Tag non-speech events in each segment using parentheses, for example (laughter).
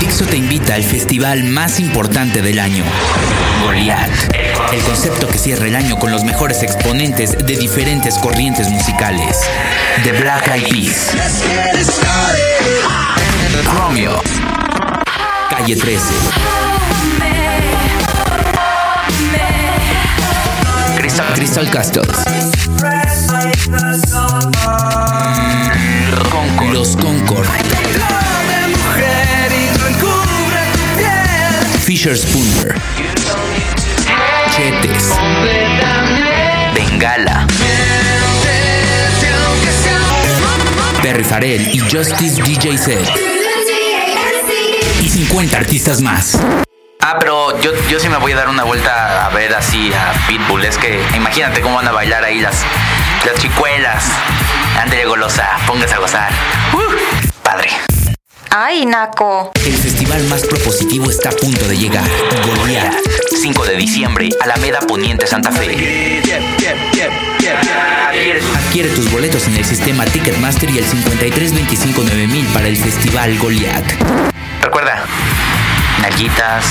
Dixo te invita al festival más importante del año, Goliath. El concepto que cierra el año con los mejores exponentes de diferentes corrientes musicales. The Black Eyed Peas. Romeo. Calle 13. Crystal, Crystal Castles. Los Concord. Fisher Spooner. Chetes. Bengala. Perry Farrell y Justice DJ Set. Y 50 artistas más. Ah, pero yo, yo sí me voy a dar una vuelta a ver así a Pitbull. Es que imagínate cómo van a bailar ahí las, las chicuelas. Ándale, golosa, póngase a gozar. Uh, padre. Ay, Naco. El festival más propositivo está a punto de llegar. Goliath. 5 de diciembre, Alameda Poniente Santa Fe. Adquiere tus boletos en el sistema Ticketmaster y el 53259000 para el festival Goliath. Recuerda, nalguitas,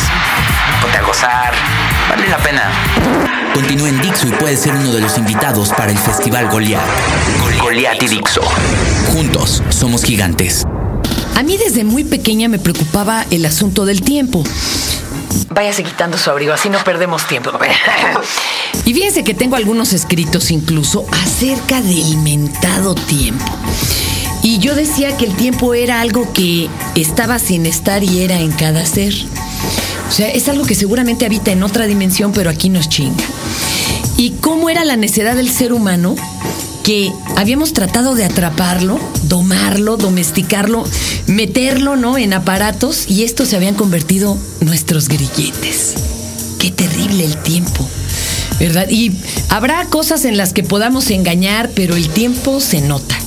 ponte a gozar, vale la pena. Continúa en Dixo y puedes ser uno de los invitados para el festival Goliath. Goliath y Dixo. Juntos somos gigantes. A mí desde muy pequeña me preocupaba el asunto del tiempo. Váyase quitando su abrigo, así no perdemos tiempo. (laughs) y fíjense que tengo algunos escritos incluso acerca del mentado tiempo. Y yo decía que el tiempo era algo que estaba sin estar y era en cada ser. O sea, es algo que seguramente habita en otra dimensión, pero aquí nos chinga. ¿Y cómo era la necedad del ser humano? que habíamos tratado de atraparlo, domarlo, domesticarlo, meterlo, ¿no? En aparatos y estos se habían convertido nuestros grilletes. Qué terrible el tiempo, ¿verdad? Y habrá cosas en las que podamos engañar, pero el tiempo se nota.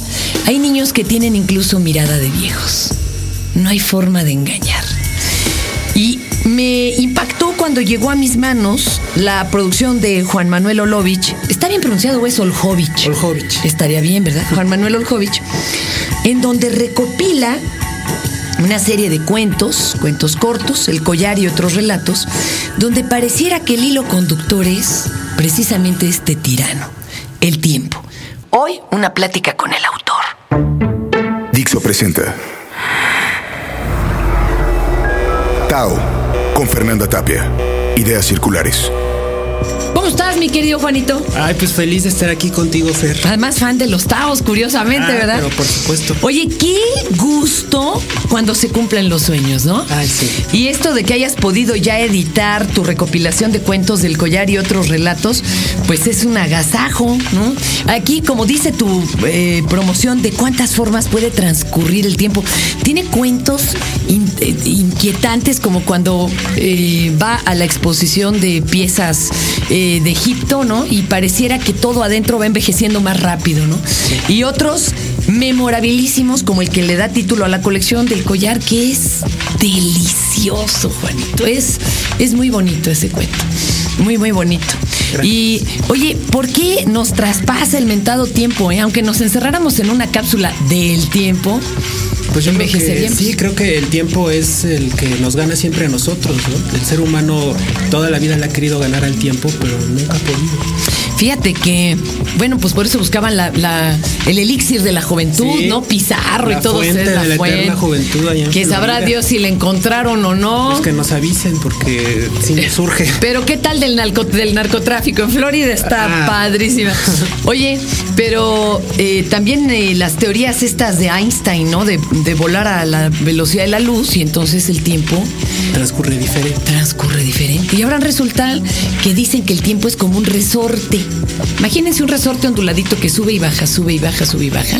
Hay niños que tienen incluso mirada de viejos. No hay forma de engañar. Y me impactó cuando llegó a mis manos la producción de Juan Manuel Olovich. ¿Está bien pronunciado o es Oljovich? Oljovich. Estaría bien, ¿verdad? Juan Manuel Oljovich. En donde recopila una serie de cuentos, cuentos cortos, El collar y otros relatos, donde pareciera que el hilo conductor es precisamente este tirano, el tiempo. Hoy una plática con el autor. Dixo presenta Tao con Fernanda Tapia. Ideas circulares. ¿Cómo estás, mi querido Juanito? Ay, pues feliz de estar aquí contigo, Fer. Además, fan de los Taos, curiosamente, Ah, ¿verdad? Pero por supuesto. Oye, qué gusto cuando se cumplen los sueños, ¿no? Ay, sí. Y esto de que hayas podido ya editar tu recopilación de cuentos del collar y otros relatos, pues es un agasajo, ¿no? Aquí, como dice tu eh, promoción, de cuántas formas puede transcurrir el tiempo. Tiene cuentos in- eh, inquietantes como cuando eh, va a la exposición de piezas eh, de Egipto, ¿no? Y pareciera que todo adentro va envejeciendo más rápido, ¿no? Y otros memorabilísimos como el que le da título a la colección del collar, que es delicioso, Juanito. Es, es muy bonito ese cuento. Muy, muy bonito. Y, oye, ¿por qué nos traspasa el mentado tiempo? eh? Aunque nos encerráramos en una cápsula del tiempo, Pues yo creo que, sí, creo que el tiempo es el que nos gana siempre a nosotros, ¿no? El ser humano toda la vida le ha querido ganar al tiempo, pero nunca ha podido. Fíjate que, bueno, pues por eso buscaban la, la- el elixir de la juventud, Sí. ¿no? Pizarro La y todo fuente es de la juventud allá en Que sabrá. Dios si le encontraron o no. Pues que nos avisen porque sí (laughs) surge. Pero ¿qué tal del, narco- del narcotráfico? En Florida está Ah. padrísima. (laughs) Oye, pero eh, también eh, las teorías estas de Einstein, ¿no? De, de volar a la velocidad de la luz y entonces el tiempo Transcurre diferente. transcurre diferente. Y ahora resulta que dicen que el tiempo es como un resorte. Imagínense un resorte onduladito que sube y baja, sube y baja, sube y baja.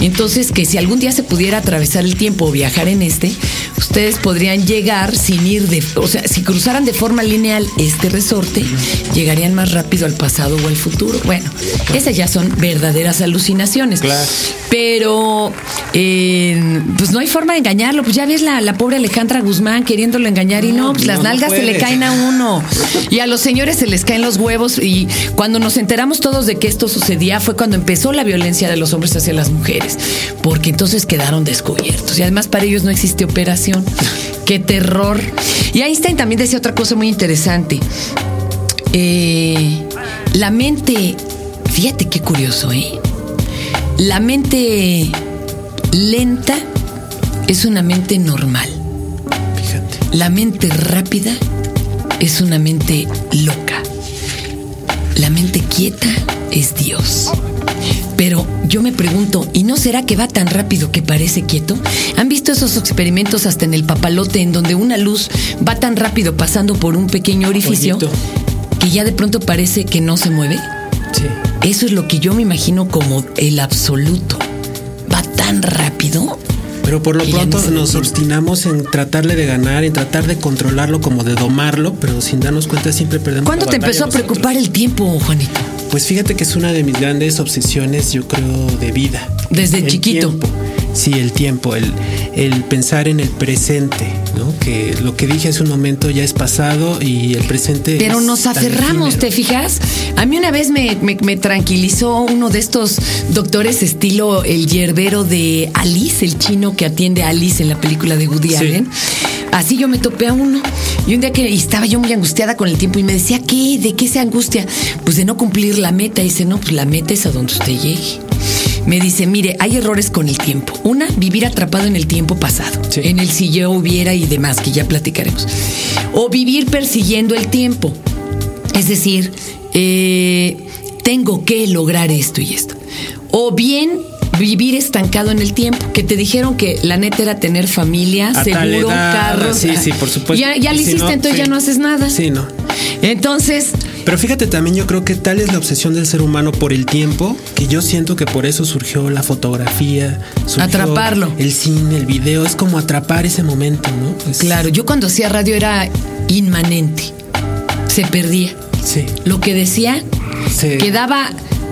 Entonces, que si algún día se pudiera atravesar el tiempo o viajar en este, ustedes podrían llegar sin ir de. O sea, si cruzaran de forma lineal este resorte, llegarían más rápido al pasado o al futuro. Bueno, esas ya son verdaderas alucinaciones. Claro. Pero eh, pues no hay forma de engañarlo. Pues ya ves la, la pobre Alejandra Guzmán queriéndolo engañar y no, pues las no nalgas se le caen a uno. Y a los señores se les caen los huevos. Y cuando nos enteramos todos de que esto sucedía fue cuando empezó la violencia de los hombres hacia las mujeres. Porque entonces quedaron descubiertos. Y además para ellos no existe operación. (laughs) Qué terror. Y Einstein también decía otra cosa muy interesante. Eh, la mente, fíjate qué curioso, ¿eh? La mente lenta es una mente normal. Fíjate. La mente rápida es una mente loca. La mente quieta es Dios. Pero yo me pregunto, ¿y no será que va tan rápido que parece quieto? ¿Han visto esos experimentos hasta en el papalote en donde una luz va tan rápido pasando por un pequeño orificio que ya de pronto parece que no se mueve? Sí. Eso es lo que yo me imagino como el absoluto. Va tan rápido. Pero por lo pronto nos obstinamos en tratarle de ganar, en tratar de controlarlo, como de domarlo, pero sin darnos cuenta siempre perdemos. ¿Cuándo la te empezó a preocupar el tiempo, Juanito? Pues fíjate que es una de mis grandes obsesiones, yo creo, de vida. Desde El chiquito. tiempo. Sí, el tiempo, el, el pensar en el presente, ¿no? Que lo que dije hace un momento ya es pasado y el presente. Pero es nos aferramos. ¿te fijas? A mí una vez me, me- me tranquilizó uno de estos doctores estilo el yerbero de Alice, el chino que atiende a Alice en la película de Woody Sí. Allen. Así yo me topé a uno. Y un día que estaba yo muy angustiada con el tiempo y me decía, ¿qué? ¿De qué se angustia? Pues de no cumplir la meta. Y dice, no, pues la meta es a donde usted llegue. Me dice, mire, hay errores con el tiempo. Una, vivir atrapado en el tiempo pasado, Sí. en el si yo hubiera y demás, que ya platicaremos. O vivir persiguiendo el tiempo. Es decir, eh, tengo que lograr esto y esto. O bien vivir estancado en el tiempo, que te dijeron que la neta era tener familia, A seguro, edad, carros. Sí, sí, por supuesto. Ya, ya lo si hiciste, no, entonces sí. ya no haces nada. Sí, no. Entonces, Pero fíjate también, yo creo que tal es la obsesión del ser humano por el tiempo, que yo siento que por eso surgió la fotografía, surgió Atraparlo. el cine, el video, es como atrapar ese momento, ¿no? Es- claro, yo cuando hacía radio era inmanente. Se perdía. Sí. Lo que decía Sí. quedaba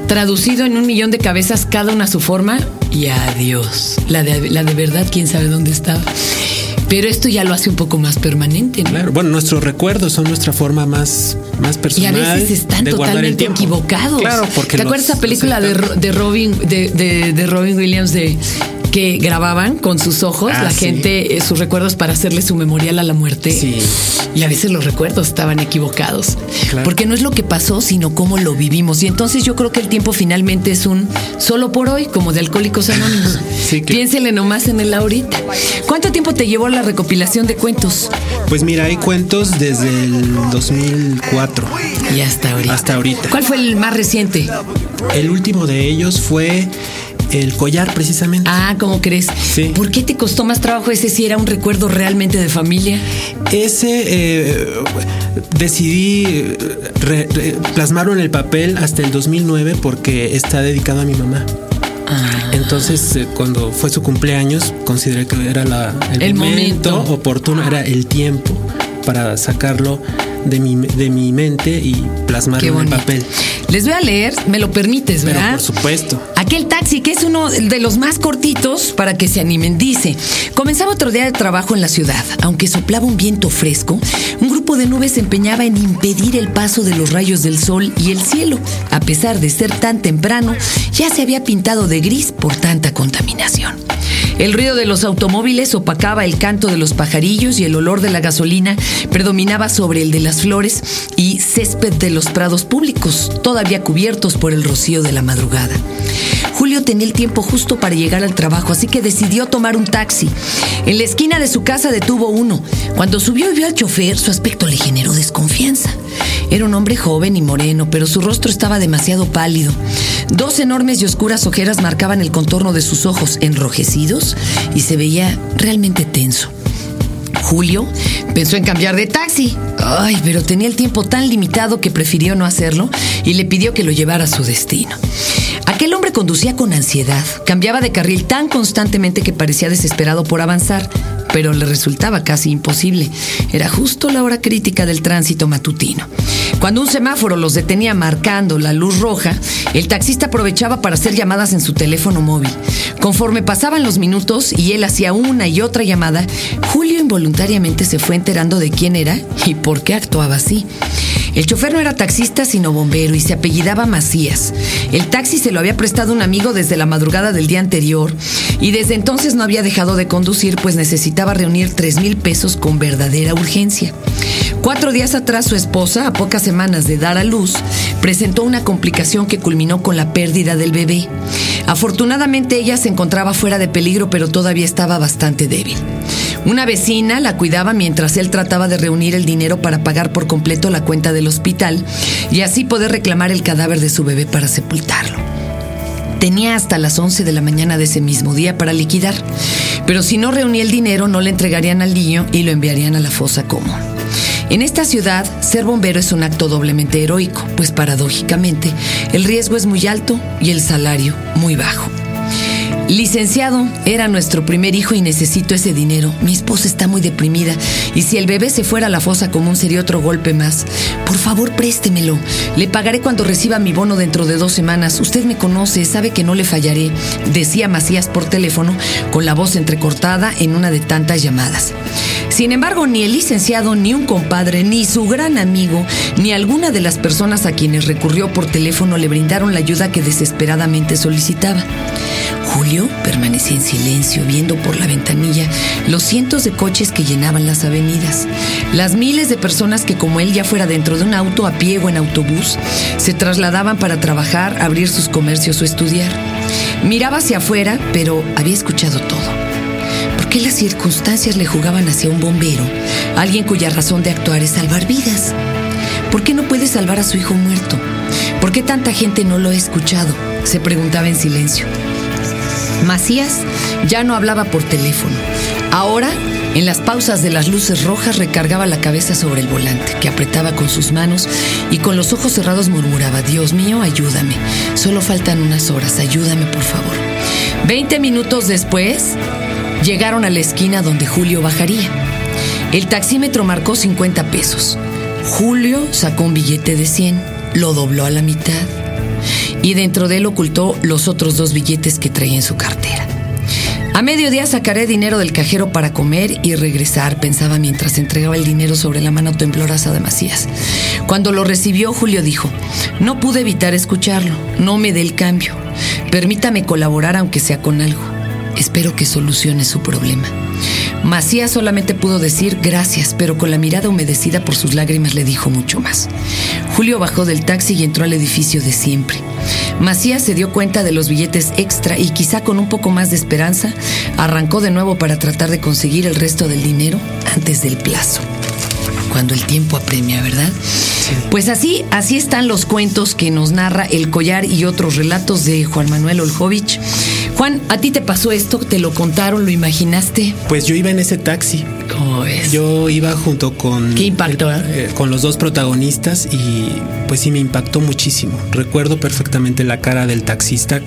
traducido en un millón de cabezas, cada una a su forma, y adiós. La de, la de verdad, quién sabe dónde estaba. Pero esto ya lo hace un poco más permanente, ¿no? Claro, bueno, nuestros recuerdos son nuestra forma más, más Y a personal. veces están totalmente equivocados. Claro, porque ¿Te los- acuerdas esa película de, de Robin de, de- de Robin Williams de que grababan con sus ojos Ah, la sí. gente eh, sus recuerdos para hacerle su memorial a la muerte? Sí. Y a veces los recuerdos estaban equivocados. Claro. Porque no es lo que pasó, sino cómo lo vivimos. Y entonces yo creo que el tiempo finalmente es un solo por hoy, como de Alcohólicos Anónimos. (laughs) Sí, claro. Piénsele nomás en el ahorita. ¿Cuánto tiempo te llevó la recopilación de cuentos? Pues mira, hay cuentos desde el 2004 Y hasta ahorita. hasta ahorita. ¿Cuál fue el más reciente? El último de ellos fue El Collar, precisamente. Ah, ¿cómo crees? Sí. ¿Por qué te costó más trabajo ese si era un recuerdo realmente de familia? Ese eh, decidí eh, re- re- plasmarlo en el papel hasta el 2009 porque está dedicado a mi mamá. Ah, Entonces, eh, cuando fue su cumpleaños, consideré que era la- el, El momento, momento. oportuno, era el tiempo para sacarlo de mi, de mi mente y plasmarlo en el papel. Les voy a leer, me lo permites, Pero ¿verdad? por supuesto. Aquel taxi, que es uno de los más cortitos para que se animen, dice, comenzaba otro día de trabajo en la ciudad. Aunque soplaba un viento fresco, un grupo de nubes se empeñaba en impedir el paso de los rayos del sol y el cielo. A pesar de ser tan temprano, ya se había pintado de gris por tanta contaminación. El ruido de los automóviles opacaba el canto de los pajarillos y el olor de la gasolina predominaba sobre el de las flores y césped de los prados públicos, todavía cubiertos por el rocío de la madrugada. Julio tenía el tiempo justo para llegar al trabajo, así que decidió tomar un taxi. En la esquina de su casa detuvo uno. Cuando subió y vio al chofer, su aspecto le generó desconfianza. Era un hombre joven y moreno, pero su rostro estaba demasiado pálido. Dos enormes y oscuras ojeras marcaban el contorno de sus ojos enrojecidos y se veía realmente tenso. Julio pensó en cambiar de taxi. Ay, pero tenía el tiempo tan limitado que prefirió no hacerlo y le pidió que lo llevara a su destino. Aquel hombre conducía con ansiedad, cambiaba de carril tan constantemente que parecía desesperado por avanzar. Pero le resultaba casi imposible. Era justo la hora crítica del tránsito matutino. Cuando un semáforo los detenía marcando la luz roja, el taxista aprovechaba para hacer llamadas en su teléfono móvil. Conforme pasaban los minutos y él hacía una y otra llamada, Julio involuntariamente se fue enterando de quién era y por qué actuaba así. El chofer no era taxista sino bombero y se apellidaba Macías. El taxi se lo había prestado un amigo desde la madrugada del día anterior y desde entonces no había dejado de conducir pues necesitaba reunir tres mil pesos con verdadera urgencia. Cuatro días atrás su esposa, a pocas semanas de dar a luz, presentó una complicación que culminó con la pérdida del bebé. Afortunadamente ella se encontraba fuera de peligro pero todavía estaba bastante débil. Una vecina la cuidaba mientras él trataba de reunir el dinero para pagar por completo la cuenta del hospital y así poder reclamar el cadáver de su bebé para sepultarlo. Tenía hasta las 11 de la mañana de ese mismo día para liquidar, pero si no reunía el dinero no le entregarían al niño y lo enviarían a la fosa común. En esta ciudad, ser bombero es un acto doblemente heroico, pues paradójicamente el riesgo es muy alto y el salario muy bajo. Licenciado, era nuestro primer hijo y necesito ese dinero. Mi esposa está muy deprimida y si el bebé se fuera a la fosa común sería otro golpe más. Por favor, préstemelo. Le pagaré cuando reciba mi bono dentro de dos semanas. Usted me conoce, sabe que no le fallaré, decía Macías por teléfono, con la voz entrecortada en una de tantas llamadas. Sin embargo, ni el licenciado, ni un compadre, ni su gran amigo, ni alguna de las personas a quienes recurrió por teléfono le brindaron la ayuda que desesperadamente solicitaba. Julio permanecía en silencio viendo por la ventanilla los cientos de coches que llenaban las avenidas, las miles de personas que como él ya fuera dentro de un auto a pie o en autobús, se trasladaban para trabajar, abrir sus comercios o estudiar. Miraba hacia afuera, pero había escuchado todo. ¿Por qué las circunstancias le jugaban hacia un bombero, alguien cuya razón de actuar es salvar vidas? ¿Por qué no puede salvar a su hijo muerto? ¿Por qué tanta gente no lo ha escuchado? Se preguntaba en silencio. Macías ya no hablaba por teléfono. Ahora, en las pausas de las luces rojas, recargaba la cabeza sobre el volante, que apretaba con sus manos y con los ojos cerrados murmuraba, Dios mío, ayúdame. Solo faltan unas horas, ayúdame por favor. Veinte minutos después, llegaron a la esquina donde Julio bajaría. El taxímetro marcó 50 pesos. Julio sacó un billete de 100, lo dobló a la mitad y dentro de él ocultó los otros dos billetes que traía en su cartera. A mediodía sacaré dinero del cajero para comer y regresar, pensaba mientras entregaba el dinero sobre la mano temblorosa de Macías. Cuando lo recibió, Julio dijo, no pude evitar escucharlo, no me dé el cambio, permítame colaborar aunque sea con algo. Espero que solucione su problema. Macías solamente pudo decir gracias, pero con la mirada humedecida por sus lágrimas le dijo mucho más. Julio bajó del taxi y entró al edificio de siempre. Macías se dio cuenta de los billetes extra y quizá con un poco más de esperanza arrancó de nuevo para tratar de conseguir el resto del dinero antes del plazo. Cuando el tiempo apremia, ¿verdad? Pues así, así están los cuentos que nos narra El Collar y otros relatos de Juan Manuel Oljovich. Juan, ¿a ti te pasó esto? ¿Te lo contaron? ¿Lo imaginaste? Pues yo iba en ese taxi. ¿Cómo ves? Yo iba junto con. ¿Qué impactó? eh, eh, con los dos protagonistas y pues sí me impactó muchísimo. Recuerdo perfectamente la cara del taxista,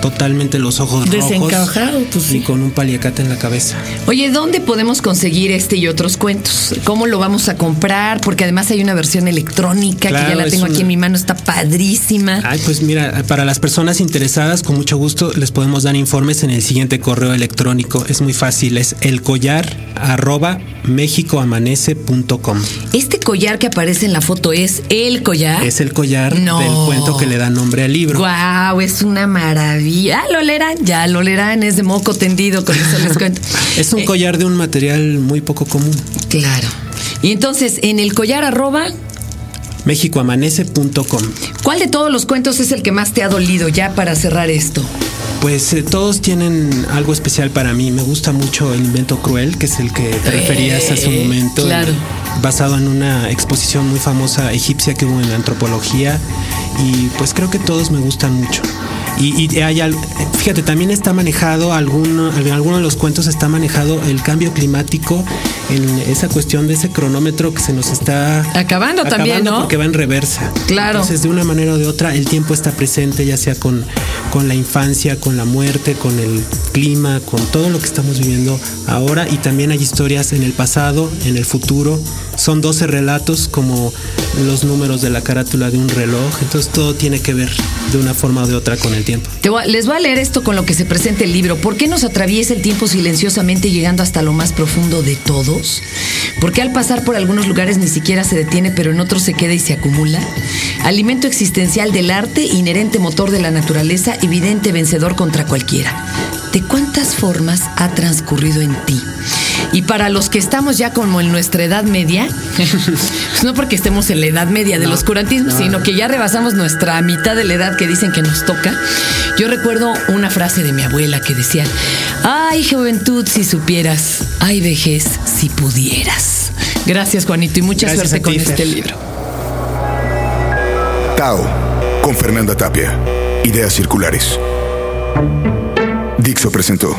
totalmente los ojos Desencajado, rojos pues sí. y con un paliacate en la cabeza. Oye, ¿dónde podemos conseguir este y otros cuentos? ¿Cómo lo vamos a comprar? Porque además hay una versión electrónica Claro, que ya la tengo aquí en mi mano, está padrísima. Ay, pues mira, para las personas interesadas, con mucho gusto les podemos dar informes en el siguiente correo electrónico. Es muy fácil, es elcollar arroba mexicoamanece.com. Este collar que aparece en la foto es el collar. Es el collar No. del cuento que le da nombre al libro. Guau, es una maravilla. Ah, lo leerán, ya lo leerán, es de moco tendido, con eso les cuento. (laughs) Es un Eh, collar de un material muy poco común. Claro. Y entonces, en el collar arroba, mexicoamanece.com. ¿cuál de todos los cuentos es el que más te ha dolido ya para cerrar esto? Pues eh, todos tienen algo especial para mí. Me gusta mucho el invento cruel, que es el que te referías hace un Eh, momento. claro. Basado en una exposición muy famosa egipcia que hubo en la antropología. Y pues creo que todos me gustan mucho. Y, hay, fíjate, también está manejado, alguno, en alguno de los cuentos está manejado el cambio climático en esa cuestión de ese cronómetro que se nos está acabando, también, ¿no? Porque va en reversa. Claro. Entonces, de una manera o de otra, el tiempo está presente, ya sea con, con la infancia, con la muerte, con el clima, con todo lo que estamos viviendo ahora. Y también hay historias en el pasado, en el futuro. Son 12 relatos como los números de la carátula de un reloj. Entonces, todo tiene que ver de una forma o de otra con el tiempo. les voy a leer esto con lo que se presenta el libro. ¿Por qué nos atraviesa el tiempo silenciosamente llegando hasta lo más profundo de todos? ¿Por qué al pasar por algunos lugares ni siquiera se detiene, pero en otros se queda y se acumula? Alimento existencial del arte, inherente motor de la naturaleza, evidente vencedor contra cualquiera. ¿De cuántas formas ha transcurrido en ti? Y para los que estamos ya como en nuestra edad media, (laughs) pues no porque estemos en la edad media del oscurantismo, sino que ya rebasamos nuestra mitad de la edad que dicen que nos toca. Yo recuerdo una frase de mi abuela que decía, ay juventud si supieras, ay vejez si pudieras. Gracias Juanito y mucha suerte con este libro. Tao, con Fernanda Tapia. Ideas circulares. Dixo presentó.